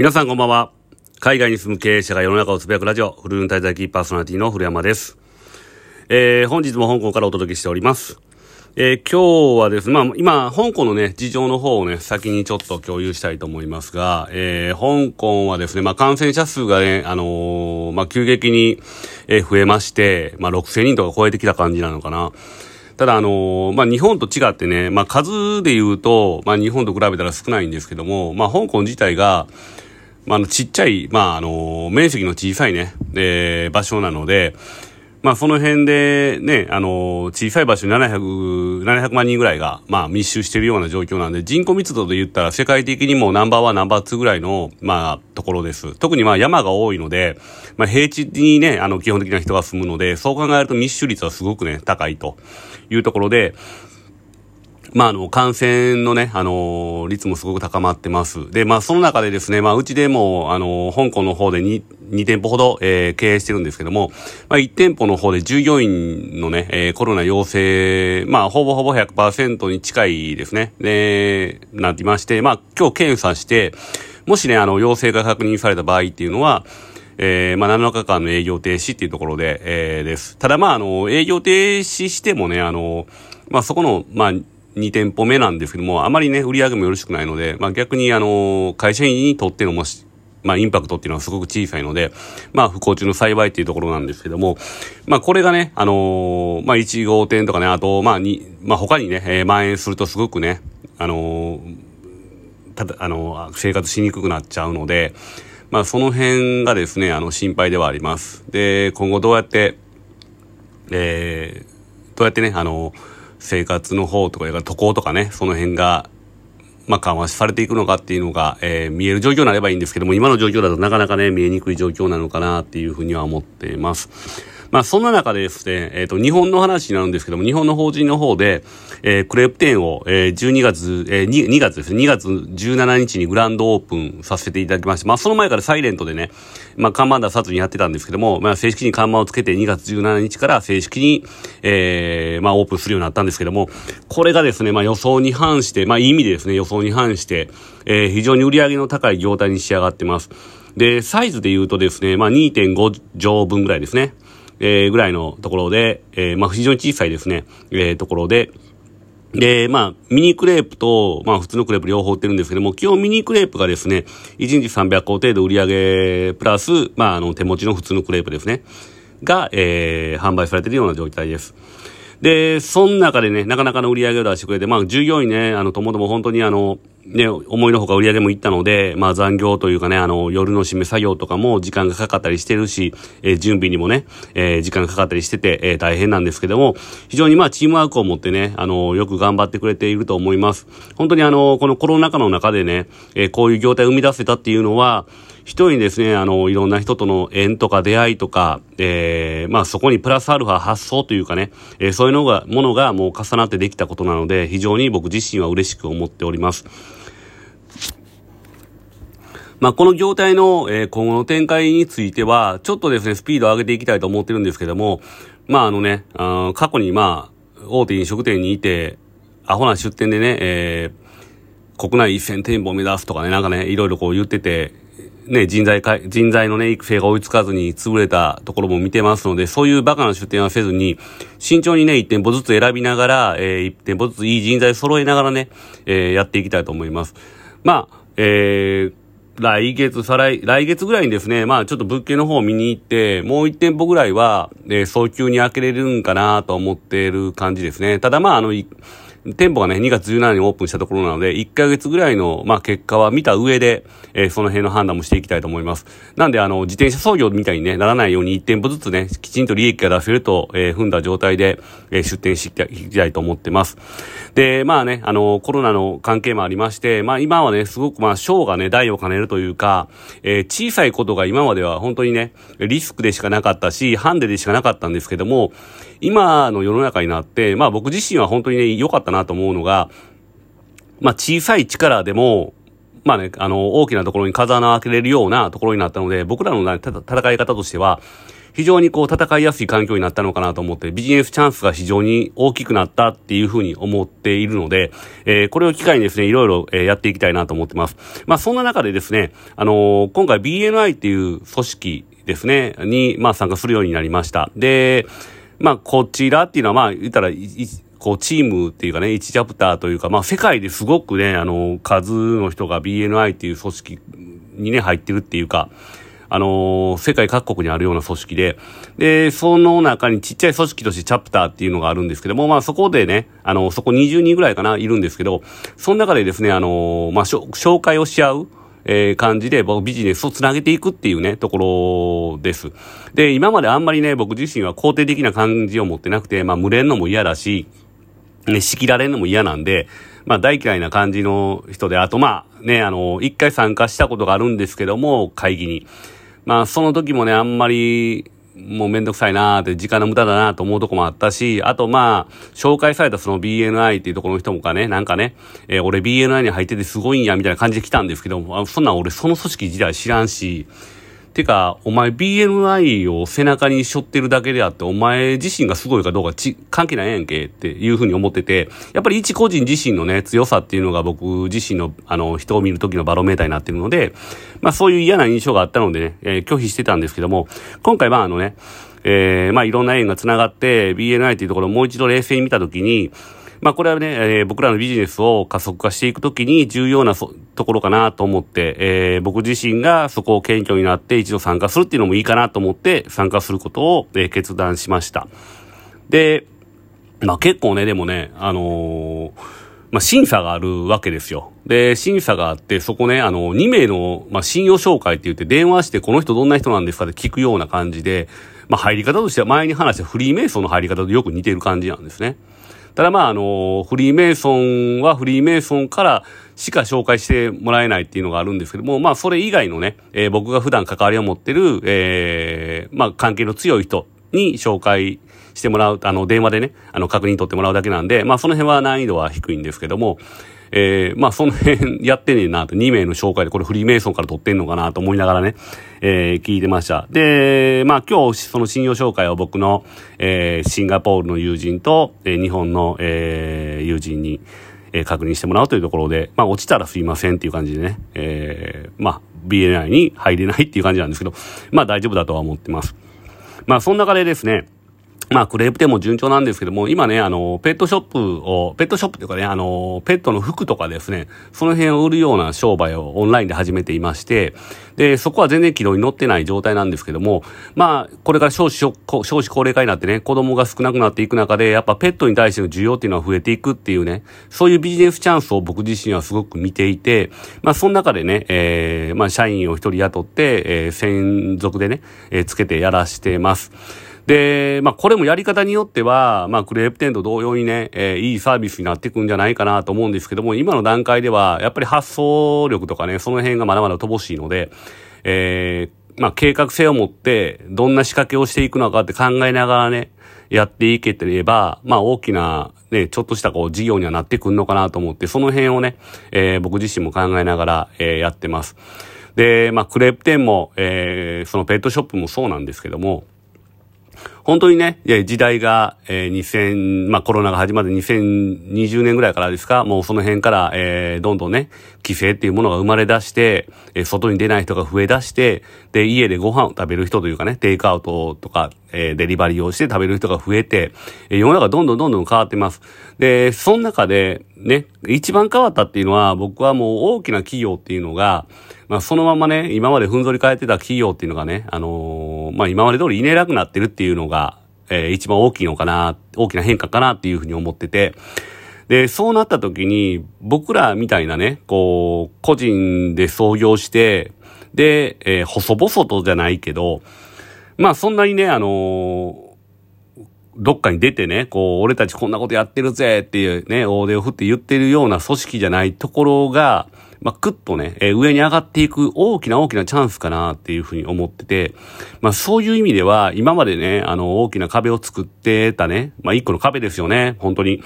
皆さんこんばんは。海外に住む経営者が世の中をつぶやくラジオ、フルーン滞在キーパーソナリティの古山です。えー、本日も香港からお届けしております。えー、今日はですね、まあ、今、香港のね、事情の方をね、先にちょっと共有したいと思いますが、えー、香港はですね、まあ、感染者数がね、あのー、まあ、急激に、え増えまして、まあ、6000人とか超えてきた感じなのかな。ただ、あのまあ、日本と違ってね、まあ、数で言うと、まあ、日本と比べたら少ないんですけども、まあ、香港自体が、まあ、の、ちっちゃい、まあ、あの、面積の小さいね、えー、場所なので、まあ、その辺でね、あの、小さい場所に700、700万人ぐらいが、まあ、密集しているような状況なんで、人口密度で言ったら世界的にもナンバーワン、ナンバーツーぐらいの、まあ、ところです。特にまあ、山が多いので、まあ、平地にね、あの、基本的な人が住むので、そう考えると密集率はすごくね、高いというところで、まあ、あの、感染のね、あの、率もすごく高まってます。で、まあ、その中でですね、まあ、うちでも、あの、香港の方で 2, 2店舗ほど、えー、経営してるんですけども、まあ、1店舗の方で従業員のね、えー、コロナ陽性、まあ、ほぼほぼ100%に近いですね、で、なってまして、まあ、今日検査して、もしね、あの、陽性が確認された場合っていうのは、えー、まあ、7日間の営業停止っていうところで、えー、です。ただ、まあ、あの、営業停止してもね、あの、まあ、そこの、まあ、2店舗目なんですけども、あまりね、売り上げもよろしくないので、まあ逆にあの、会社員にとってのもし、まあインパクトっていうのはすごく小さいので、まあ不幸中の幸いっていうところなんですけども、まあこれがね、あの、まあ1号店とかね、あと、まあに、まあ他にね、えー、蔓延するとすごくね、あの、ただ、あの生活しにくくなっちゃうので、まあその辺がですね、あの心配ではあります。で、今後どうやって、えー、どうやってね、あのー生活の方とか、渡航とかね、その辺が、まあ、緩和されていくのかっていうのが、えー、見える状況になればいいんですけども、今の状況だとなかなかね、見えにくい状況なのかなっていうふうには思っています。まあ、そんな中でですね、えっ、ー、と、日本の話になるんですけども、日本の法人の方で、えー、クレープ店を、えー、12月、えー2、2月ですね、2月17日にグランドオープンさせていただきまして、まあ、その前からサイレントでね、まあ、看板出さずにやってたんですけども、まあ、正式に看板をつけて2月17日から正式に、えー、まあ、オープンするようになったんですけども、これがですね、まあ、予想に反して、まあ、いい意味でですね、予想に反して、えー、非常に売り上げの高い業態に仕上がってます。で、サイズで言うとですね、まあ、2.5畳分ぐらいですね。えー、ぐらいのところで、えー、まあ、非常に小さいですね、えー、ところで、で、まあ、ミニクレープと、まあ、普通のクレープ両方売ってるんですけども、基本ミニクレープがですね、1日300個程度売り上げ、プラス、まあ、あの、手持ちの普通のクレープですね、が、えー、販売されているような状態です。で、その中でね、なかなかの売り上げを出してくれて、まあ、従業員ね、あの、ともとも本当にあの、ね、思いのほか売り上げもいったので、まあ残業というかね、あの、夜の締め作業とかも時間がかかったりしてるし、えー、準備にもね、えー、時間がかかったりしてて、えー、大変なんですけども、非常にまあチームワークを持ってね、あの、よく頑張ってくれていると思います。本当にあの、このコロナ禍の中でね、えこういう業態を生み出せたっていうのは、一人にですね、あの、いろんな人との縁とか出会いとか、えー、まあそこにプラスアルファ発想というかね、えー、そういうのが、ものがもう重なってできたことなので、非常に僕自身は嬉しく思っております。まあ、この業態の、え、今後の展開については、ちょっとですね、スピードを上げていきたいと思ってるんですけども、まあ、あのね、あ過去にまあ、大手飲食店にいて、アホな出店でね、えー、国内一線店舗を目指すとかね、なんかね、いろいろこう言ってて、ね、人材か、人材のね、育成が追いつかずに潰れたところも見てますので、そういうバカな出店はせずに、慎重にね、一店舗ずつ選びながら、えー、一店舗ずついい人材揃えながらね、えー、やっていきたいと思います。まあ、えー、来月、再来、来月ぐらいにですね、まあちょっと物件の方を見に行って、もう一店舗ぐらいは、えー、早急に開けれるんかなと思っている感じですね。ただまああの、店舗がね、2月17日にオープンしたところなので、1ヶ月ぐらいの、まあ、結果は見た上で、えー、その辺の判断もしていきたいと思います。なんで、あの、自転車操業みたいにね、ならないように1店舗ずつね、きちんと利益が出せると、えー、踏んだ状態で、えー、出店していきたいと思ってます。で、まあね、あの、コロナの関係もありまして、まあ今はね、すごくまあ、ショーがね、代を兼ねるというか、えー、小さいことが今までは本当にね、リスクでしかなかったし、ハンデでしかなかったんですけども、今の世の中になって、まあ僕自身は本当にね、良かったなと思うのが、まあ小さい力でも、まあね、あの、大きなところに風穴を開けれるようなところになったので、僕らの、ね、戦い方としては、非常にこう戦いやすい環境になったのかなと思って、ビジネスチャンスが非常に大きくなったっていうふうに思っているので、えー、これを機会にですね、いろいろ、えやっていきたいなと思ってます。まあそんな中でですね、あのー、今回 BNI っていう組織ですね、に、まあ参加するようになりました。で、まあこちらっていうのはまあ言ったら、こう、チームっていうかね、1チャプターというか、まあ、世界ですごくね、あの、数の人が BNI っていう組織にね、入ってるっていうか、あの世界各国にあるような組織で、で、その中にちっちゃい組織としてチャプターっていうのがあるんですけども、まあそこでね、あの、そこ20人ぐらいかな、いるんですけど、その中でですね、あのまあ、紹介をし合う、えー、感じで僕ビジネスをつなげていくっていうね、ところです。で、今まであんまりね、僕自身は肯定的な感じを持ってなくて、まあ、群れんのも嫌だし、ね、仕切られんのも嫌なんで、まあ大嫌いな感じの人で、あとまあね、あの、一回参加したことがあるんですけども、会議に。まあその時もね、あんまり、もうめんどくさいなーって、時間の無駄だなと思うとこもあったし、あとまあ、紹介されたその BNI っていうところの人もかね、なんかね、えー、俺 BNI に入っててすごいんや、みたいな感じで来たんですけど、そんなん俺その組織自体知らんし、てか、お前 BNI を背中に背負ってるだけであって、お前自身がすごいかどうかち関係ないやんけっていうふうに思ってて、やっぱり一個人自身のね、強さっていうのが僕自身の、あの、人を見る時のバロメーターになってるので、まあそういう嫌な印象があったのでね、えー、拒否してたんですけども、今回はあのね、えー、まあいろんな縁が繋がって、BNI っていうところをもう一度冷静に見たときに、まあこれはね、えー、僕らのビジネスを加速化していくときに重要なところかなと思って、えー、僕自身がそこを謙虚になって一度参加するっていうのもいいかなと思って参加することを、えー、決断しました。で、まあ結構ね、でもね、あのまあ、審査があるわけですよ。で、審査があって、そこね、あの、2名の、まあ、信用紹介って言って電話して、この人どんな人なんですかって聞くような感じで、まあ、入り方としては前に話したフリーメイソンの入り方とよく似てる感じなんですね。ただまあ、あの、フリーメイソンはフリーメイソンからしか紹介してもらえないっていうのがあるんですけども、まあ、それ以外のね、えー、僕が普段関わりを持ってる、えー、まあ、関係の強い人に紹介してもらう、あの、電話でね、あの、確認取ってもらうだけなんで、まあ、その辺は難易度は低いんですけども、えー、まあその辺やってねえなと、2名の紹介でこれフリーメイソンから取ってんのかなと思いながらね、えー、聞いてました。で、まあ今日その信用紹介を僕の、えー、シンガポールの友人と、えー、日本の、えー、友人に、えー、確認してもらうというところで、まあ落ちたらすいませんっていう感じでね、えー、まあ BNI に入れないっていう感じなんですけど、まあ大丈夫だとは思ってます。まあそんな中でですね、まあ、クレープ店も順調なんですけども、今ね、あの、ペットショップを、ペットショップというかね、あの、ペットの服とかですね、その辺を売るような商売をオンラインで始めていまして、で、そこは全然軌道に乗ってない状態なんですけども、まあ、これから少子、少子高齢化になってね、子供が少なくなっていく中で、やっぱペットに対しての需要っていうのは増えていくっていうね、そういうビジネスチャンスを僕自身はすごく見ていて、まあ、その中でね、えー、まあ、社員を一人雇って、えー、専属でね、えー、つけてやらしてます。で、まあ、これもやり方によっては、まあ、クレープ店と同様にね、えー、いいサービスになっていくんじゃないかなと思うんですけども、今の段階では、やっぱり発想力とかね、その辺がまだまだ乏しいので、えー、まあ、計画性を持って、どんな仕掛けをしていくのかって考えながらね、やっていけてれば、まあ、大きな、ね、ちょっとしたこう、事業にはなってくんのかなと思って、その辺をね、えー、僕自身も考えながら、え、やってます。で、まあ、クレープ店も、え、そのペットショップもそうなんですけども、本当にね、時代が、えー、2000、まあコロナが始まって2020年ぐらいからですか、もうその辺から、えー、どんどんね、規制っていうものが生まれ出して、えー、外に出ない人が増え出して、で、家でご飯を食べる人というかね、テイクアウトとか、えー、デリバリーをして食べる人が増えて、えー、世の中どんどんどんどん変わってます。で、その中で、ね、一番変わったっていうのは、僕はもう大きな企業っていうのが、まあそのままね、今までふんぞり返ってた企業っていうのがね、あのー、まあ今まで通りいねなくなってるっていうのが、えー、一番大きいのかな、大きな変化かなっていうふうに思ってて、で、そうなった時に、僕らみたいなね、こう、個人で創業して、で、えー、細々とじゃないけど、まあそんなにね、あのー、どっかに出てね、こう、俺たちこんなことやってるぜっていうね、大手を振って言ってるような組織じゃないところが、まあ、くっとね、えー、上に上がっていく大きな大きなチャンスかなっていうふうに思ってて、まあ、そういう意味では、今までね、あの、大きな壁を作ってたね、まあ、一個の壁ですよね、本当に。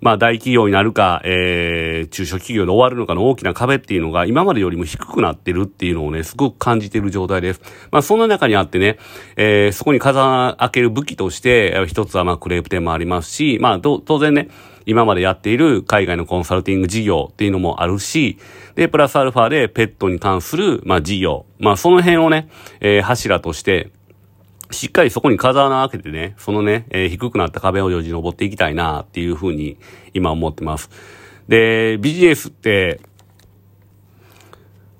まあ大企業になるか、えー、中小企業で終わるのかの大きな壁っていうのが今までよりも低くなってるっていうのをね、すごく感じてる状態です。まあそんな中にあってね、えー、そこに風開ける武器として、一つはまあクレープ店もありますし、まあ当然ね、今までやっている海外のコンサルティング事業っていうのもあるし、で、プラスアルファでペットに関する、まあ事業。まあその辺をね、えー、柱として、しっかりそこに風穴開けてね、そのね、えー、低くなった壁をよじ登っていきたいなっていうふうに今思ってます。で、ビジネスって、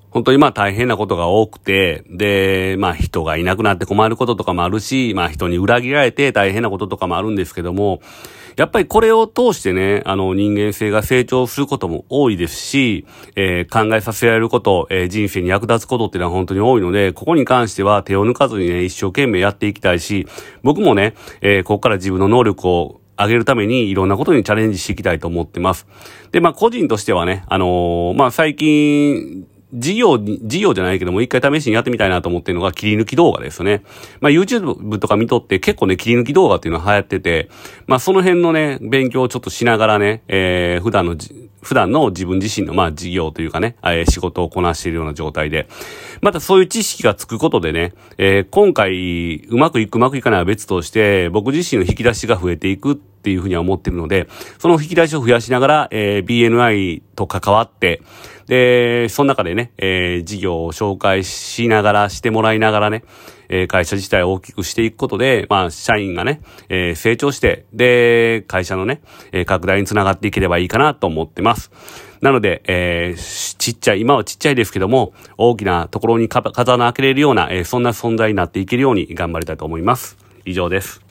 本当にまあ大変なことが多くて、で、まあ人がいなくなって困ることとかもあるし、まあ人に裏切られて大変なこととかもあるんですけども、やっぱりこれを通してね、あの人間性が成長することも多いですし、えー、考えさせられること、えー、人生に役立つことっていうのは本当に多いので、ここに関しては手を抜かずにね、一生懸命やっていきたいし、僕もね、えー、ここから自分の能力を上げるためにいろんなことにチャレンジしていきたいと思ってます。で、まあ個人としてはね、あのー、まあ最近、事業事業じゃないけども、一回試しにやってみたいなと思ってるのが切り抜き動画ですね。まあ YouTube とか見とって結構ね、切り抜き動画っていうのは流行ってて、まあその辺のね、勉強をちょっとしながらね、えー、普段の普段の自分自身の、まあ、事業というかね、えー、仕事をこなしているような状態で、またそういう知識がつくことでね、えー、今回、うまくいくうまくいかないは別として、僕自身の引き出しが増えていくっていうふうには思ってるので、その引き出しを増やしながら、えー、BNI と関わって、で、その中でね、えー、事業を紹介しながら、してもらいながらね、えー、会社自体を大きくしていくことで、まあ、社員がね、えー、成長して、で、会社のね、えー、拡大につながっていければいいかなと思ってます。なので、えー、ちっちゃい、今はちっちゃいですけども、大きなところに風穴開けれるような、えー、そんな存在になっていけるように頑張りたいと思います。以上です。